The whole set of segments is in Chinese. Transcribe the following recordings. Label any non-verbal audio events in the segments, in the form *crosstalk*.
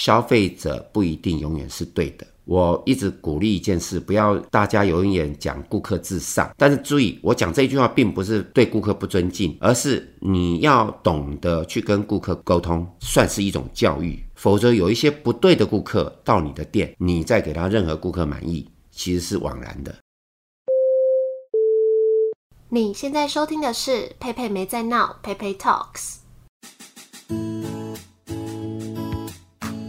消费者不一定永远是对的。我一直鼓励一件事，不要大家永远讲顾客至上。但是注意，我讲这句话并不是对顾客不尊敬，而是你要懂得去跟顾客沟通，算是一种教育。否则有一些不对的顾客到你的店，你再给他任何顾客满意，其实是枉然的。你现在收听的是佩佩没在闹，佩佩 Talks。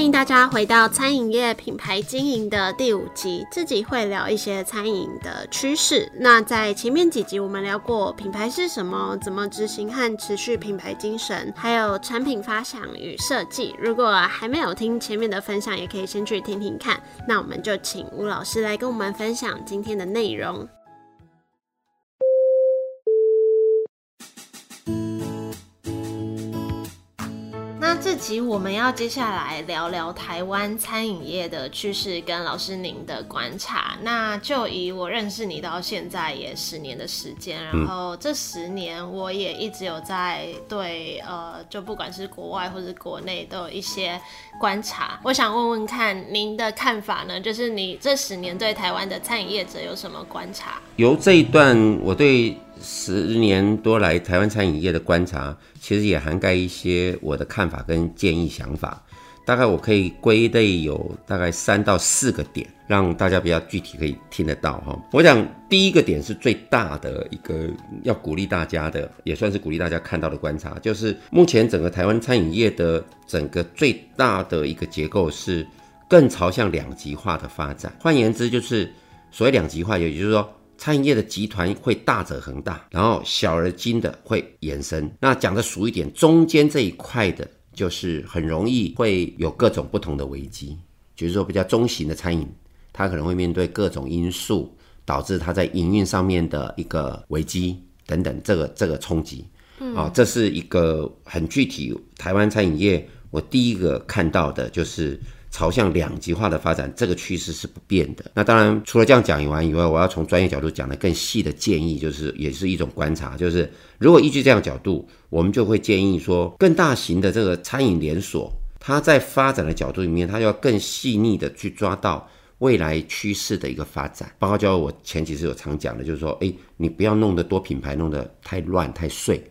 欢迎大家回到餐饮业品牌经营的第五集，自己会聊一些餐饮的趋势。那在前面几集我们聊过品牌是什么，怎么执行和持续品牌精神，还有产品发想与设计。如果还没有听前面的分享，也可以先去听听看。那我们就请吴老师来跟我们分享今天的内容。这集我们要接下来聊聊台湾餐饮业的趋势跟老师您的观察。那就以我认识你到现在也十年的时间，然后这十年我也一直有在对呃，就不管是国外或是国内都有一些观察。我想问问看您的看法呢？就是你这十年对台湾的餐饮业者有什么观察？由这一段我对。十年多来，台湾餐饮业的观察，其实也涵盖一些我的看法跟建议想法。大概我可以归类有大概三到四个点，让大家比较具体可以听得到哈。我想第一个点是最大的一个要鼓励大家的，也算是鼓励大家看到的观察，就是目前整个台湾餐饮业的整个最大的一个结构是更朝向两极化的发展。换言之，就是所谓两极化，也就是说。餐饮业的集团会大者恒大，然后小而精的会延伸。那讲的俗一点，中间这一块的，就是很容易会有各种不同的危机。就是说，比较中型的餐饮，它可能会面对各种因素，导致它在营运上面的一个危机等等，这个这个冲击。嗯，啊，这是一个很具体。台湾餐饮业，我第一个看到的就是。朝向两极化的发展，这个趋势是不变的。那当然，除了这样讲完以外，我要从专业角度讲的更细的建议，就是也是一种观察，就是如果依据这样角度，我们就会建议说，更大型的这个餐饮连锁，它在发展的角度里面，它要更细腻的去抓到未来趋势的一个发展。包括就我前几次有常讲的，就是说，诶，你不要弄得多品牌，弄得太乱太碎。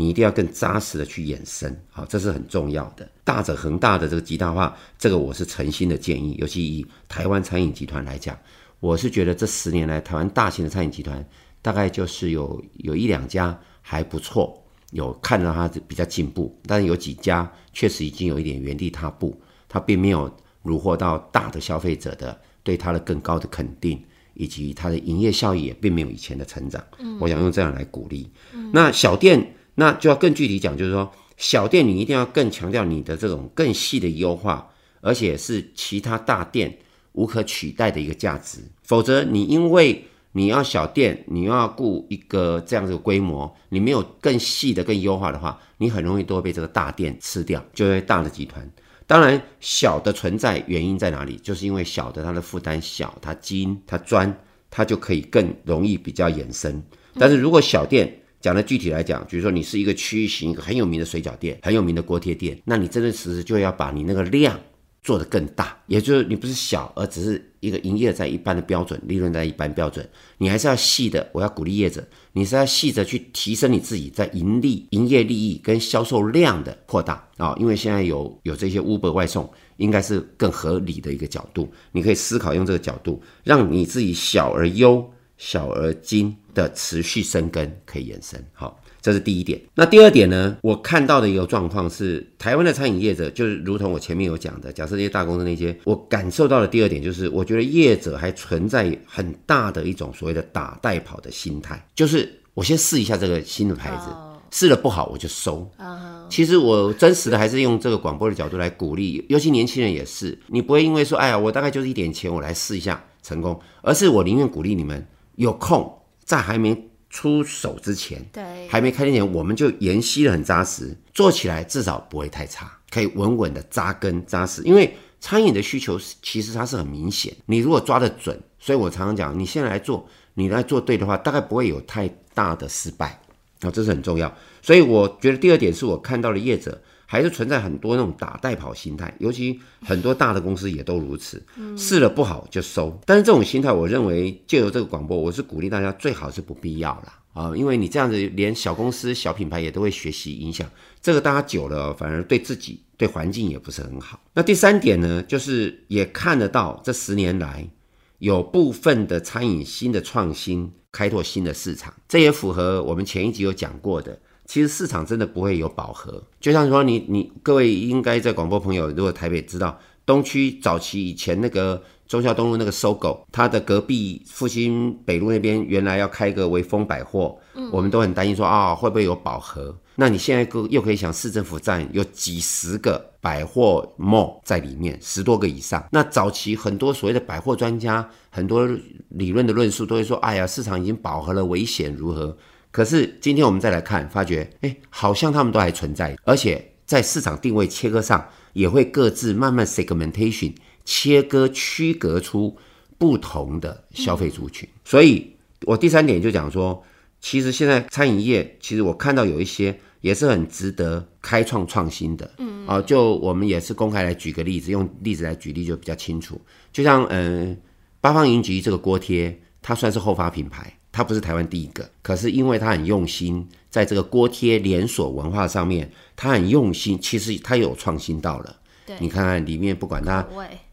你一定要更扎实的去延伸，好，这是很重要的。大者恒大的这个极大化，这个我是诚心的建议。尤其以台湾餐饮集团来讲，我是觉得这十年来台湾大型的餐饮集团，大概就是有有一两家还不错，有看到它比较进步，但是有几家确实已经有一点原地踏步，它并没有虏获到大的消费者的对它的更高的肯定，以及它的营业效益也并没有以前的成长。嗯，我想用这样来鼓励。嗯，那小店。那就要更具体讲，就是说，小店你一定要更强调你的这种更细的优化，而且是其他大店无可取代的一个价值。否则，你因为你要小店，你要顾一个这样子的规模，你没有更细的、更优化的话，你很容易都会被这个大店吃掉，就会大的集团。当然，小的存在原因在哪里？就是因为小的它的负担小，它精，它专，它就可以更容易比较延伸。但是如果小店，讲的具体来讲，比如说你是一个区域型、一个很有名的水饺店、很有名的锅贴店，那你真的其实就要把你那个量做得更大，也就是你不是小，而只是一个营业在一般的标准，利润在一般标准，你还是要细的。我要鼓励业者，你是要细的去提升你自己在盈利、营业利益跟销售量的扩大啊、因为现在有有这些 Uber 外送，应该是更合理的一个角度，你可以思考用这个角度，让你自己小而优。小而精的持续生根可以延伸，好，这是第一点。那第二点呢？我看到的一个状况是，台湾的餐饮业者，就是如同我前面有讲的，假设这些大公司那些，我感受到的第二点就是，我觉得业者还存在很大的一种所谓的打带跑的心态，就是我先试一下这个新的牌子，试了不好我就收。嗯，其实我真实的还是用这个广播的角度来鼓励，尤其年轻人也是，你不会因为说，哎呀，我大概就是一点钱，我来试一下成功，而是我宁愿鼓励你们有空在还没出手之前，对，还没开店前，我们就研析的很扎实，做起来至少不会太差，可以稳稳的扎根扎实。因为餐饮的需求其实它是很明显，你如果抓得准，所以我常常讲，你现在来做，你来做对的话，大概不会有太大的失败，啊，这是很重要。所以我觉得第二点是我看到的业者还是存在很多那种打带跑心态，尤其很多大的公司也都如此，试了不好就收。但是这种心态，我认为借由这个广播，我是鼓励大家最好是不必要啦。啊，因为你这样子连小公司、小品牌也都会学习影响，这个大家久了反而对自己、对环境也不是很好。那第三点呢，就是也看得到这十年来有部分的餐饮新的创新，开拓新的市场，这也符合我们前一集有讲过的。其实市场真的不会有饱和，就像说你你各位应该在广播朋友，如果台北知道东区早期以前那个。忠孝东路那个 SOGO，它的隔壁复兴北路那边原来要开个微风百货，嗯，我们都很担心说啊、哦、会不会有饱和？那你现在又可以想市政府站有几十个百货 mall 在里面，十多个以上。那早期很多所谓的百货专家，很多理论的论述都会说，哎呀市场已经饱和了，危险如何？可是今天我们再来看，发觉哎好像他们都还存在，而且在市场定位切割上也会各自慢慢 segmentation。切割区隔出不同的消费族群，所以我第三点就讲说，其实现在餐饮业，其实我看到有一些也是很值得开创创新的，嗯，啊，就我们也是公开来举个例子，用例子来举例就比较清楚。就像嗯，八方云集这个锅贴，它算是后发品牌，它不是台湾第一个，可是因为他很用心，在这个锅贴连锁文化上面，他很用心，其实他有创新到了。你看看里面，不管它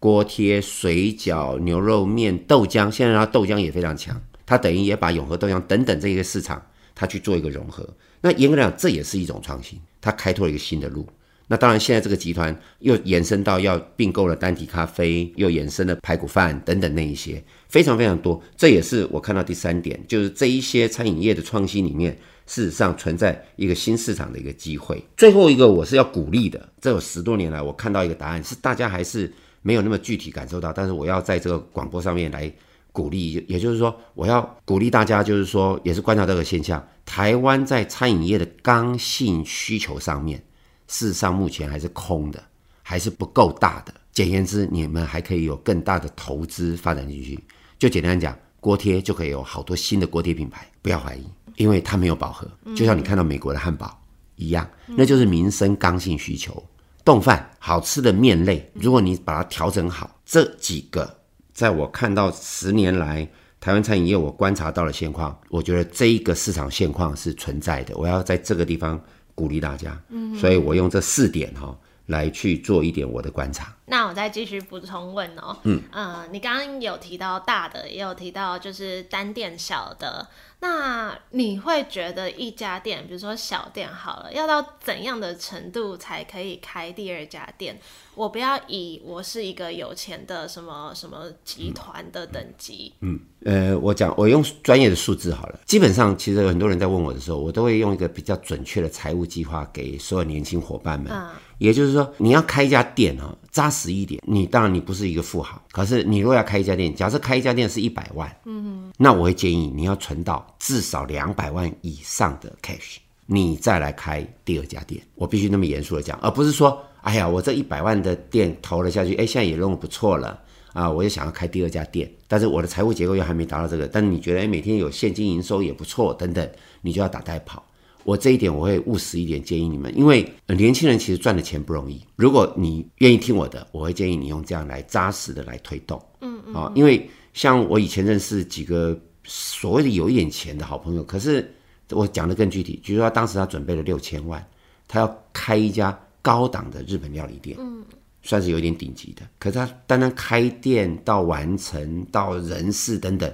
锅贴、水饺、牛肉面、豆浆，现在它豆浆也非常强，他等于也把永和豆浆等等这些市场，他去做一个融合。那严格来讲，这也是一种创新，他开拓了一个新的路。那当然，现在这个集团又延伸到要并购了单体咖啡，又延伸了排骨饭等等那一些，非常非常多。这也是我看到第三点，就是这一些餐饮业的创新里面。事实上存在一个新市场的一个机会。最后一个我是要鼓励的，这有十多年来我看到一个答案，是大家还是没有那么具体感受到，但是我要在这个广播上面来鼓励，也就是说我要鼓励大家，就是说也是观察这个现象，台湾在餐饮业的刚性需求上面，事实上目前还是空的，还是不够大的。简言之，你们还可以有更大的投资发展进去。就简单讲，锅贴就可以有好多新的锅贴品牌，不要怀疑。因为它没有饱和，就像你看到美国的汉堡一样，那就是民生刚性需求。冻饭好吃的面类，如果你把它调整好，这几个在我看到十年来台湾餐饮业我观察到的现况，我觉得这一个市场现况是存在的。我要在这个地方鼓励大家，所以我用这四点哈来去做一点我的观察。那我再继续补充问哦，嗯，呃，你刚刚有提到大的，也有提到就是单店小的。那你会觉得一家店，比如说小店好了，要到怎样的程度才可以开第二家店？我不要以我是一个有钱的什么什么集团的等级。嗯，呃，我讲我用专业的数字好了。基本上，其实有很多人在问我的时候，我都会用一个比较准确的财务计划给所有年轻伙伴们。嗯，也就是说，你要开一家店哦，扎实一点。你当然你不是一个富豪，可是你如果要开一家店，假设开一家店是一百万，嗯哼，那我会建议你要存到至少两百万以上的 cash，你再来开第二家店。我必须那么严肃的讲，而不是说。哎呀，我这一百万的店投了下去，哎，现在也弄得不错了啊！我也想要开第二家店，但是我的财务结构又还没达到这个。但是你觉得，哎，每天有现金营收也不错，等等，你就要打带跑。我这一点我会务实一点建议你们，因为年轻人其实赚的钱不容易。如果你愿意听我的，我会建议你用这样来扎实的来推动。嗯嗯。啊，因为像我以前认识几个所谓的有一点钱的好朋友，可是我讲的更具体，比如说他当时他准备了六千万，他要开一家。高档的日本料理店，嗯，算是有点顶级的。可是他单单开店到完成到人事等等，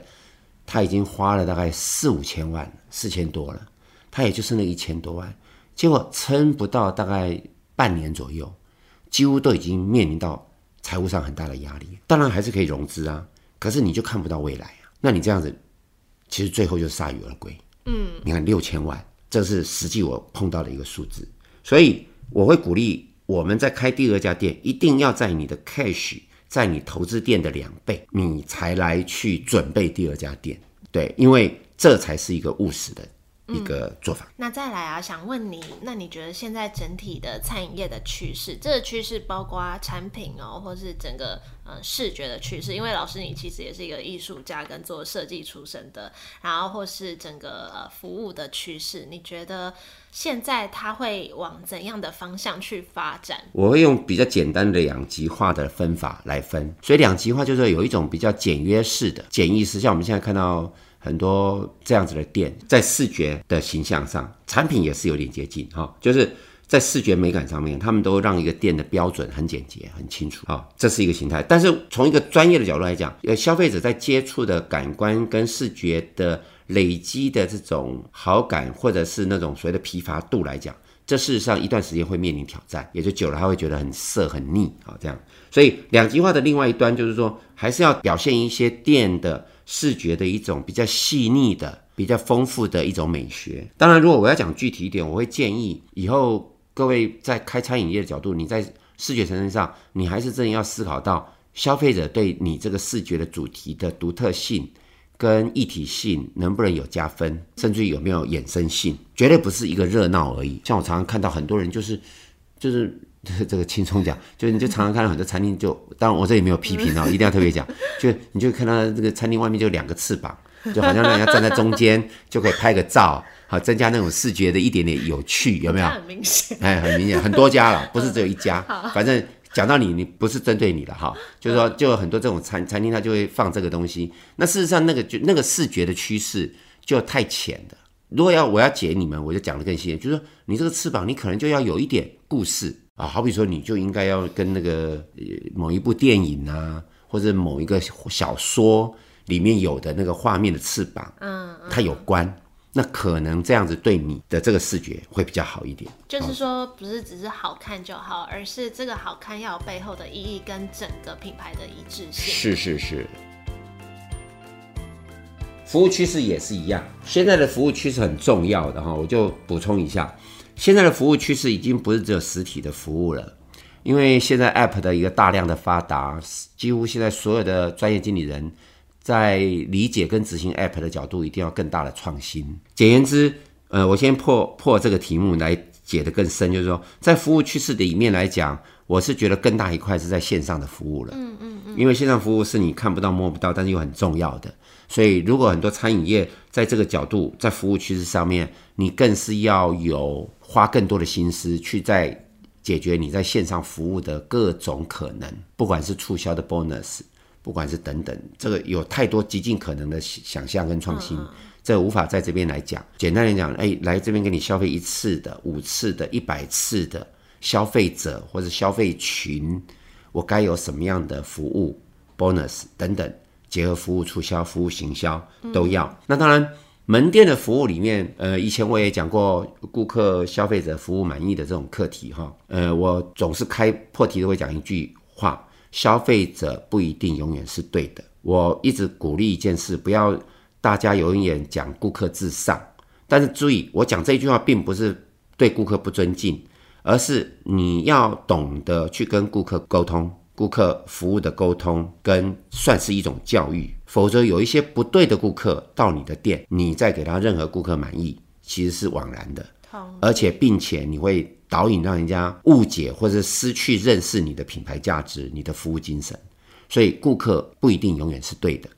他已经花了大概四五千万，四千多了，他也就剩了一千多万。结果撑不到大概半年左右，几乎都已经面临到财务上很大的压力。当然还是可以融资啊，可是你就看不到未来啊。那你这样子，其实最后就铩羽而归。嗯，你看六千万。这是实际我碰到的一个数字。所以我会鼓励我们在开第二家店，一定要在你的 cash 在你投资店的两倍，你才来去准备第二家店。对，因为这才是一个务实的。一个做法。嗯，那再来啊，想问你，那你觉得现在整体的餐饮业的趋势，这个趋势包括产品哦，或是整个呃视觉的趋势？因为老师你其实也是一个艺术家跟做设计出身的，然后或是整个呃服务的趋势，你觉得现在它会往怎样的方向去发展？我会用比较简单的两极化的分法来分，所以两极化就是有一种比较简约式的简易式，像我们现在看到。很多这样子的店，在视觉的形象上，产品也是有点接近哈，就是在视觉美感上面，他们都让一个店的标准很简洁、很清楚哈，这是一个形态。但是从一个专业的角度来讲，呃，消费者在接触的感官跟视觉的累积的这种好感，或者是那种所谓的疲乏度来讲，这事实上一段时间会面临挑战，也就久了他会觉得很涩、很腻啊，这样。所以两极化的另外一端就是说，还是要表现一些店的。视觉的一种比较细腻的、比较丰富的一种美学。当然，如果我要讲具体一点，我会建议以后各位在开餐饮业的角度，你在视觉层面上，你还是真的要思考到消费者对你这个视觉的主题的独特性跟一体性能不能有加分，甚至于有没有衍生性，绝对不是一个热闹而已。像我常常看到很多人就是就是。*laughs* 这个轻松讲，就是你就常常看到很多餐厅，就当然我这里没有批评哦，一定要特别讲，*laughs* 就你就看到这个餐厅外面就两个翅膀，就好像让人家站在中间 *laughs* 就可以拍个照，好增加那种视觉的一点点有趣，有没有？很明显，哎，很明显，很多家了，不是只有一家。反正讲到你，你不是针对你的哈，就是说就有很多这种餐餐厅，它就会放这个东西。那事实上，那个就那个视觉的趋势就太浅的。如果要我要解你们，我就讲的更细，就是说你这个翅膀，你可能就要有一点故事。啊，好比说，你就应该要跟那个某一部电影啊，或者某一个小说里面有的那个画面的翅膀，嗯，它有关，那可能这样子对你的这个视觉会比较好一点。就是说，不是只是好看就好，而是这个好看要有背后的意义跟整个品牌的一致性。是是是。服务趋势也是一样，现在的服务趋势很重要的哈，我就补充一下。现在的服务趋势已经不是只有实体的服务了，因为现在 App 的一个大量的发达，几乎现在所有的专业经理人在理解跟执行 App 的角度，一定要更大的创新。简言之，呃，我先破破这个题目来解得更深，就是说，在服务趋势的里面来讲，我是觉得更大一块是在线上的服务了。嗯嗯嗯，因为线上服务是你看不到摸不到，但是又很重要的。所以，如果很多餐饮业在这个角度，在服务趋势上面，你更是要有花更多的心思去在解决你在线上服务的各种可能，不管是促销的 bonus，不管是等等，这个有太多极尽可能的想象跟创新，这个无法在这边来讲。简单来讲，哎，来这边给你消费一次的、五次的、一百次的消费者或者消费群，我该有什么样的服务 bonus 等等。结合服务促销、服务行销都要。嗯、那当然，门店的服务里面，呃，以前我也讲过顾客、消费者服务满意的这种课题哈。呃，我总是开破题都会讲一句话：消费者不一定永远是对的。我一直鼓励一件事，不要大家永远讲顾客至上。但是注意，我讲这句话并不是对顾客不尊敬，而是你要懂得去跟顾客沟通。顾客服务的沟通跟算是一种教育，否则有一些不对的顾客到你的店，你再给他任何顾客满意，其实是枉然的。而且并且你会导引让人家误解或者失去认识你的品牌价值、你的服务精神，所以顾客不一定永远是对的。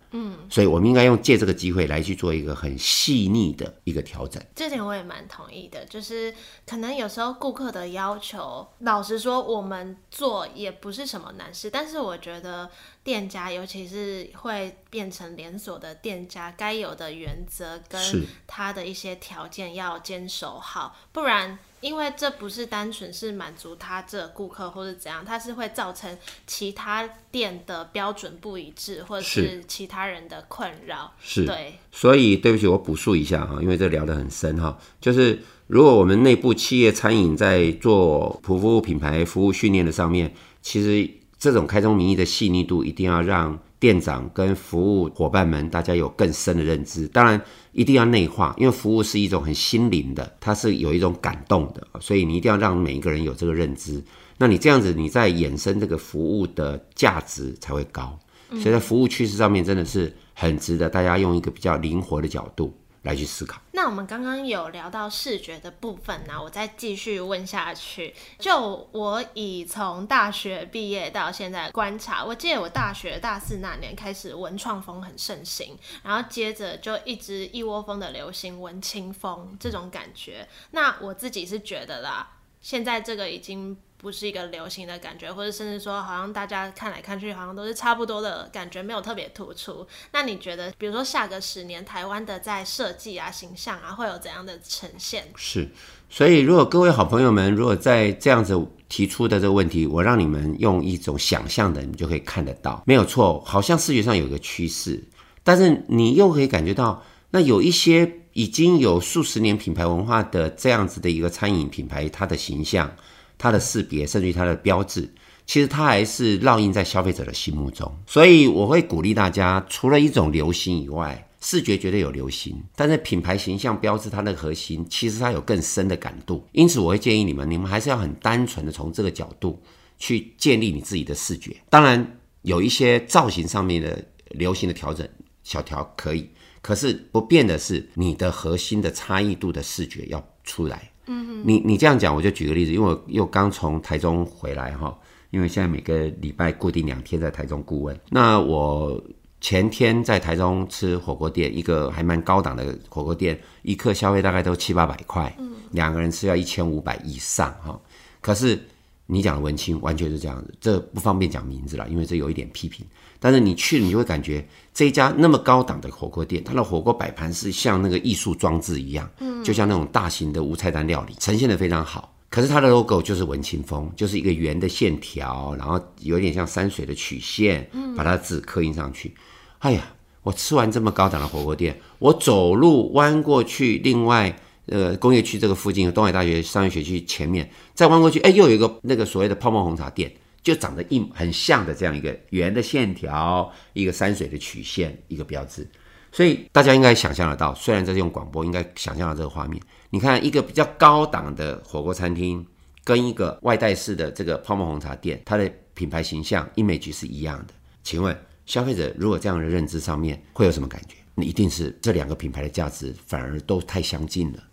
嗯，所以我们应该用借这个机会来去做一个很细腻的一个调整。这点我也蛮同意的，就是可能有时候顾客的要求，老实说，我们做也不是什么难事。但是我觉得店家，尤其是会变成连锁的店家，该有的原则跟他的一些条件要坚守好，不然。因为这不是单纯是满足他这顾客或者怎样，它是会造成其他店的标准不一致，或者是其他人的困扰。是，对。所以对不起，我补述一下哈，因为这聊得很深哈。就是如果我们内部企业餐饮在做服务品牌服务训练的上面，其实这种开宗明义的细腻度一定要让店长跟服务伙伴们，大家有更深的认知。当然，一定要内化，因为服务是一种很心灵的，它是有一种感动的，所以你一定要让每一个人有这个认知。那你这样子，你在衍生这个服务的价值才会高。所以在服务趋势上面，真的是很值得大家用一个比较灵活的角度来去思考。那我们刚刚有聊到视觉的部分呢，我再继续问下去。就我以从大学毕业到现在观察，我记得我大学大四那年开始文创风很盛行，然后接着就一直一窝蜂的流行文青风这种感觉。那我自己是觉得啦，现在这个已经。不是一个流行的感觉，或者甚至说，好像大家看来看去，好像都是差不多的感觉，没有特别突出。那你觉得，比如说下个十年，台湾的在设计啊、形象啊，会有怎样的呈现？是，所以如果各位好朋友们，如果在这样子提出的这个问题，我让你们用一种想象的，你就可以看得到，没有错，好像视觉上有个趋势，但是你又可以感觉到，那有一些已经有数十年品牌文化的这样子的一个餐饮品牌，它的形象。它的识别，甚至于它的标志，其实它还是烙印在消费者的心目中。所以我会鼓励大家，除了一种流行以外，视觉绝对有流行，但是品牌形象标志它的核心，其实它有更深的感度。因此，我会建议你们，你们还是要很单纯的从这个角度去建立你自己的视觉。当然，有一些造型上面的流行的调整，小调可以，可是不变的是你的核心的差异度的视觉要出来。嗯，你你这样讲，我就举个例子，因为我又刚从台中回来哈，因为现在每个礼拜固定两天在台中顾问。那我前天在台中吃火锅店，一个还蛮高档的火锅店，一客消费大概都七八百块，嗯，两个人吃要一千五百以上哈。可是你讲的文青完全是这样子，这不方便讲名字了，因为这有一点批评。但是你去了，你就会感觉这一家那么高档的火锅店，它的火锅摆盘是像那个艺术装置一样，嗯，就像那种大型的无菜单料理，呈现的非常好。可是它的 logo 就是文青风，就是一个圆的线条，然后有点像山水的曲线，把它的字刻印上去。哎呀，我吃完这么高档的火锅店，我走路弯过去，另外呃工业区这个附近东海大学商业学区前面再弯过去，哎，又有一个那个所谓的泡沫红茶店。就长得一很像的这样一个圆的线条，一个山水的曲线，一个标志，所以大家应该想象得到。虽然这是用广播，应该想象到这个画面。你看一个比较高档的火锅餐厅，跟一个外带式的这个泡沫红茶店，它的品牌形象 image 是一样的。请问消费者如果这样的认知上面会有什么感觉？你一定是这两个品牌的价值反而都太相近了，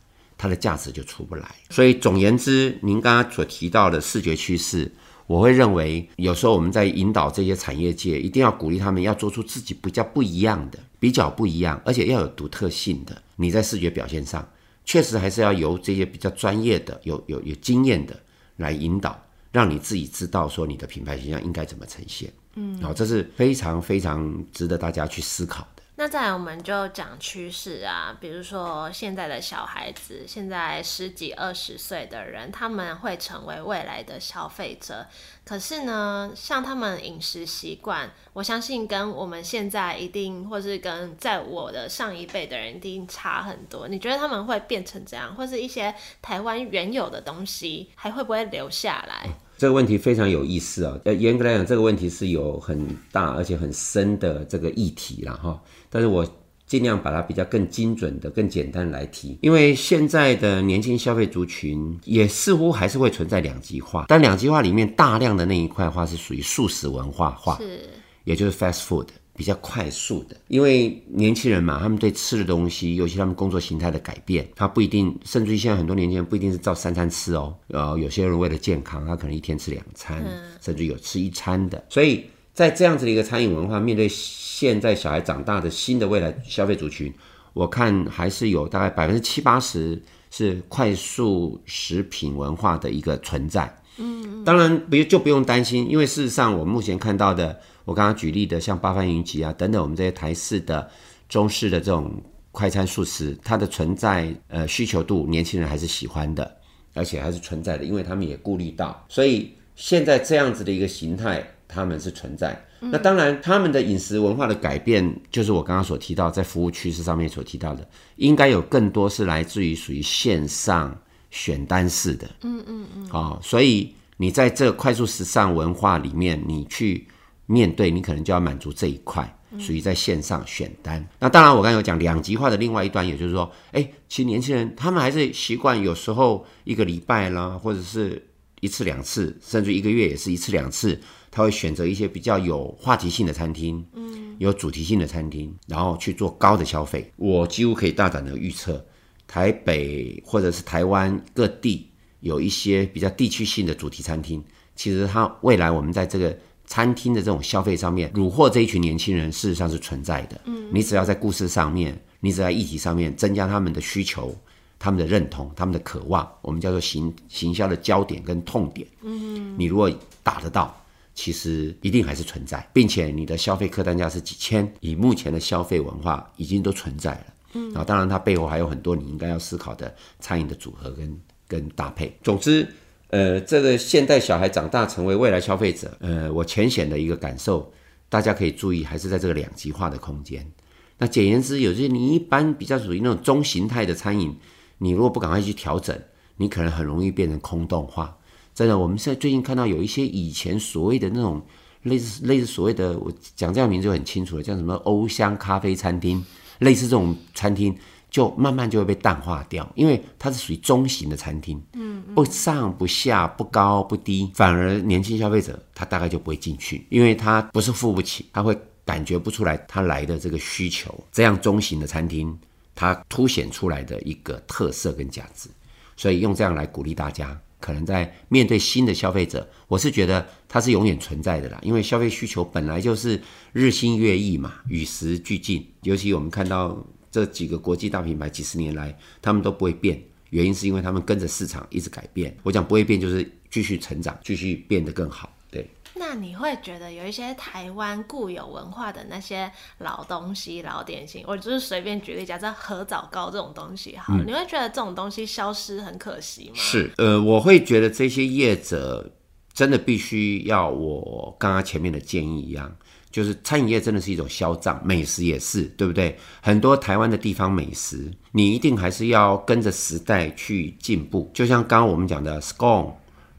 它的价值就出不来。所以总言之，您刚刚所提到的视觉趋势。我会认为，有时候我们在引导这些产业界，一定要鼓励他们要做出自己比较不一样的、比较不一样，而且要有独特性的。你在视觉表现上，确实还是要由这些比较专业的、有有有经验的来引导，让你自己知道说你的品牌形象应该怎么呈现。嗯，好这是非常非常值得大家去思考的。那再来，我们就讲趋势啊，比如说现在的小孩子，现在十几二十岁的人，他们会成为未来的消费者。可是呢，像他们饮食习惯，我相信跟我们现在一定，或是跟在我的上一辈的人一定差很多。你觉得他们会变成这样，或是一些台湾原有的东西，还会不会留下来？这个问题非常有意思啊！呃，严格来讲，这个问题是有很大而且很深的这个议题了哈。但是我尽量把它比较更精准的、更简单来提，因为现在的年轻消费族群也似乎还是会存在两极化，但两极化里面大量的那一块话是属于素食文化化，是，也就是 fast food。比较快速的，因为年轻人嘛，他们对吃的东西，尤其他们工作形态的改变，他不一定，甚至于现在很多年轻人不一定是照三餐吃哦，呃，有些人为了健康，他可能一天吃两餐，甚至有吃一餐的。所以在这样子的一个餐饮文化，面对现在小孩长大的新的未来消费族群，我看还是有大概百分之七八十是快速食品文化的一个存在。嗯，当然不就不用担心，因为事实上我们目前看到的。我刚刚举例的像八方云集啊等等，我们这些台式的、中式的这种快餐素食，它的存在呃需求度，年轻人还是喜欢的，而且还是存在的，因为他们也顾虑到，所以现在这样子的一个形态，他们是存在。那当然，他们的饮食文化的改变，就是我刚刚所提到在服务趋势上面所提到的，应该有更多是来自于属于线上选单式的。嗯嗯嗯。哦，所以你在这快速时尚文化里面，你去。面对，你可能就要满足这一块，属于在线上选单。那当然，我刚才有讲两极化的另外一端，也就是说，哎，其实年轻人他们还是习惯有时候一个礼拜啦，或者是一次两次，甚至一个月也是一次两次，他会选择一些比较有话题性的餐厅，嗯，有主题性的餐厅，然后去做高的消费。我几乎可以大胆的预测，台北或者是台湾各地有一些比较地区性的主题餐厅。其实，它未来我们在这个餐厅的这种消费上面，虏获这一群年轻人，事实上是存在的。嗯，你只要在故事上面，你只要在议题上面增加他们的需求、他们的认同、他们的渴望，我们叫做行行销的焦点跟痛点。嗯，你如果打得到，其实一定还是存在，并且你的消费客单价是几千，以目前的消费文化已经都存在了。嗯，然后当然它背后还有很多你应该要思考的餐饮的组合跟跟搭配。总之。呃，这个现代小孩长大成为未来消费者，呃，我浅显的一个感受，大家可以注意，还是在这个两极化的空间。那简言之，有些你一般比较属于那种中形态的餐饮，你如果不赶快去调整，你可能很容易变成空洞化。真的，我们现在最近看到有一些以前所谓的那种类似类似所谓的，我讲这样名字就很清楚了，叫什么欧香咖啡餐厅，类似这种餐厅。就慢慢就会被淡化掉，因为它是属于中型的餐厅，嗯，不上不下，不高不低，反而年轻消费者他大概就不会进去，因为他不是付不起，他会感觉不出来他来的这个需求。这样中型的餐厅，它凸显出来的一个特色跟价值，所以用这样来鼓励大家，可能在面对新的消费者，我是觉得它是永远存在的啦，因为消费需求本来就是日新月异嘛，与时俱进，尤其我们看到。这几个国际大品牌几十年来，他们都不会变，原因是因为他们跟着市场一直改变。我讲不会变，就是继续成长，继续变得更好。对。那你会觉得有一些台湾固有文化的那些老东西、老点心，我就是随便举例，假设合枣糕这种东西，好，嗯，你会觉得这种东西消失很可惜吗？是，呃，我会觉得这些业者真的必须要我刚刚前面的建议一样。就是餐饮业真的是一种消长，美食也是，对不对？很多台湾的地方美食，你一定还是要跟着时代去进步。就像刚刚我们讲的 scone、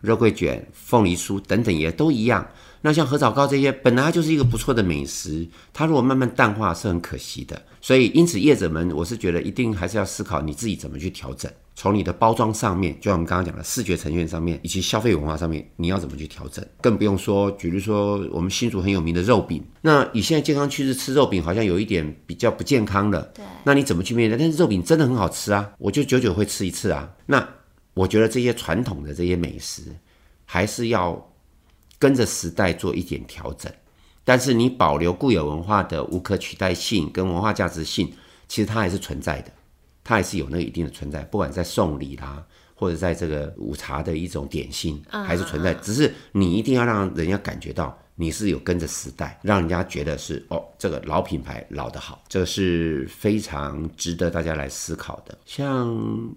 肉桂卷、凤梨酥等等，也都一样。那像褐枣糕这些，本来就是一个不错的美食，它如果慢慢淡化，是很可惜的。所以，因此业者们，我是觉得一定还是要思考你自己怎么去调整，从你的包装上面，就像我们刚刚讲的视觉呈现上面，以及消费文化上面，你要怎么去调整？更不用说，比如说我们新竹很有名的肉饼，那以现在健康趋势吃肉饼，好像有一点比较不健康了。对，那你怎么去面对？但是肉饼真的很好吃啊，我就久久会吃一次啊。那我觉得这些传统的这些美食，还是要。跟着时代做一点调整，但是你保留固有文化的无可取代性跟文化价值性，其实它还是存在的，它还是有那个一定的存在，不管在送礼啦，或者在这个午茶的一种点心，还是存在，只是你一定要让人家感觉到。你是有跟着时代，让人家觉得是哦，这个老品牌老得好，这个是非常值得大家来思考的。像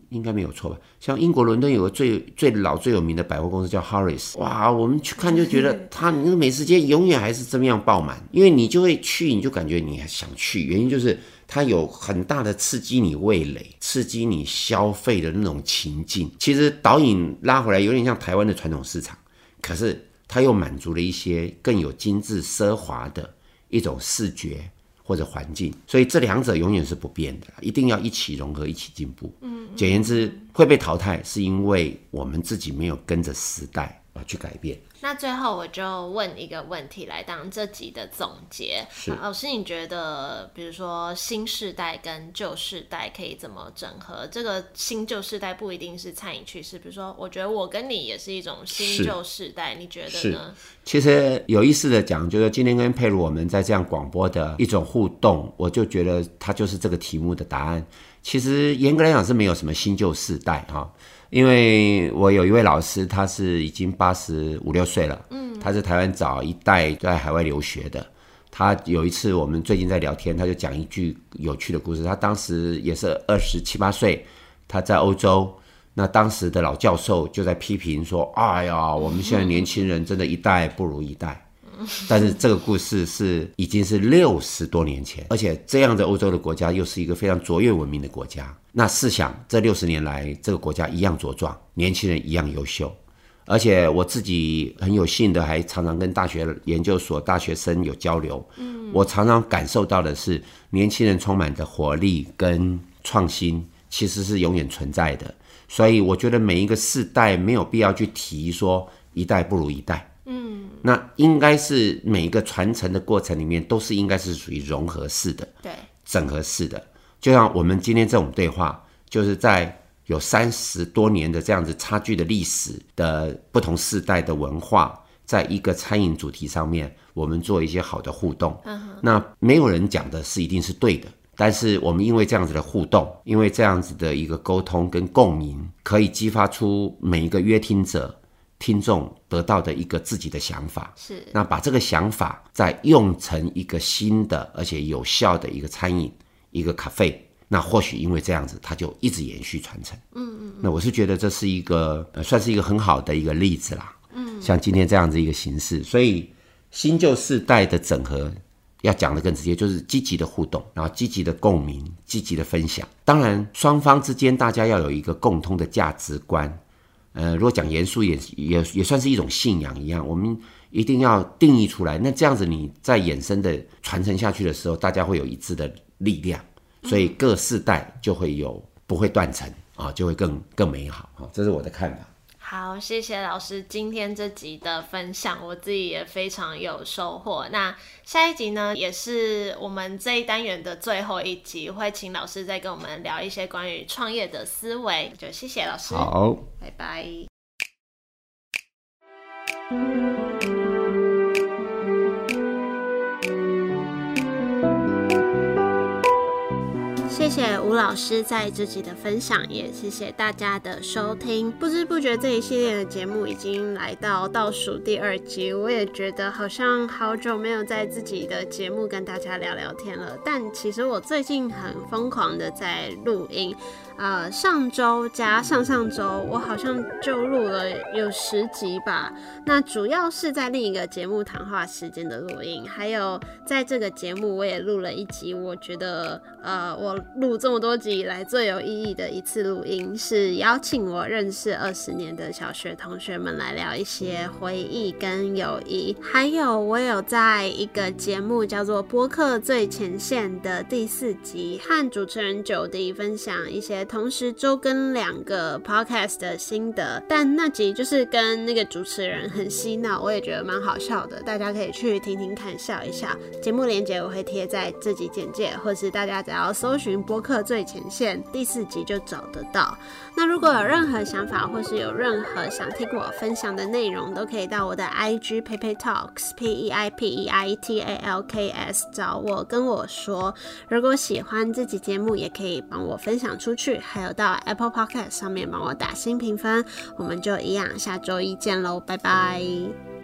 应该没有错吧？像英国伦敦有个最最老最有名的百货公司叫 Harris，哇，我们去看就觉得 *laughs* 它那个美食街永远还是这么样爆满，因为你就会去，你就感觉你还想去，原因就是它有很大的刺激你味蕾、刺激你消费的那种情境。其实导引拉回来有点像台湾的传统市场，可是。它又满足了一些更有精致奢华的一种视觉或者环境，所以这两者永远是不变的，一定要一起融合，一起进步。嗯，简言之，会被淘汰是因为我们自己没有跟着时代而去改变。那最后我就问一个问题来当这集的总结。是老师，你觉得比如说新世代跟旧世代可以怎么整合？这个新旧世代不一定是餐饮趋势，比如说我觉得我跟你也是一种新旧世代，你觉得呢？其实有意思的讲，就是今天跟佩如我们在这样广播的一种互动，我就觉得它就是这个题目的答案。其实严格来讲是没有什么新旧世代哈。因为我有一位老师，他是已经八十五六岁了，嗯，他是台湾早一代在海外留学的。他有一次我们最近在聊天，他就讲一句有趣的故事。他当时也是二十七八岁，他在欧洲，那当时的老教授就在批评说：“哎呀，我们现在年轻人真的一代不如一代。” *laughs* 但是这个故事是已经是六十多年前，而且这样的欧洲的国家又是一个非常卓越文明的国家。那试想，这六十年来，这个国家一样茁壮，年轻人一样优秀，而且我自己很有幸的，还常常跟大学研究所大学生有交流。嗯，我常常感受到的是，年轻人充满着活力跟创新，其实是永远存在的。所以我觉得每一个世代没有必要去提说一代不如一代。嗯，那应该是每一个传承的过程里面，都是应该是属于融合式的，对，整合式的。就像我们今天这种对话，就是在。有三十多年的这样子差距的历史的不同世代的文化，在一个餐饮主题上面，我们做一些好的互动。那没有人讲的是一定是对的，但是我们因为这样子的互动，因为这样子的一个沟通跟共鸣，可以激发出每一个约听者、听众得到的一个自己的想法。是，那把这个想法再用成一个新的而且有效的一个餐饮，一个咖啡。那或许因为这样子，它就一直延续传承。嗯嗯。那我是觉得这是一个，呃，算是一个很好的一个例子啦。嗯。像今天这样子一个形式，所以新旧世代的整合，要讲的更直接，就是积极的互动，然后积极的共鸣，积极的分享。当然，双方之间大家要有一个共通的价值观。呃，如果讲严肃，也也也算是一种信仰一样，我们一定要定义出来。那这样子你在衍生的传承下去的时候，大家会有一致的力量。所以各世代就会有不会断层啊，就会更更美好啊，这是我的看法。好，谢谢老师今天这集的分享，我自己也非常有收获。那下一集呢，也是我们这一单元的最后一集，会请老师再跟我们聊一些关于创业的思维。就谢谢老师，好，拜拜。谢谢吴老师在这集的分享，也谢谢大家的收听。不知不觉这一系列的节目已经来到倒数第二集，我也觉得好像好久没有在自己的节目跟大家聊聊天了。但其实我最近很疯狂的在录音。呃，上周加上上周，我好像就录了有十集吧。那主要是在另一个节目谈话时间的录音，还有在这个节目我也录了一集。我觉得，呃，我录这么多集以来最有意义的一次录音，是邀请我认识二十年的小学同学们来聊一些回忆跟友谊。还有，我有在一个节目叫做《播客最前线》的第四集，和主持人九迪分享一些。同时周更两个 podcast 的心得，但那集就是跟那个主持人很嬉闹，我也觉得蛮好笑的，大家可以去听听看，笑一笑。节目连接我会贴在这集简介，或是大家只要搜寻播客最前线第四集就找得到。那如果有任何想法，或是有任何想听我分享的内容，都可以到我的 IG Pepe Talks P E I P E I T A L K S 找我跟我说。如果喜欢这集节目，也可以帮我分享出去。还有到 Apple Podcast 上面帮我打新评分，我们就一样，下周一见喽，拜拜。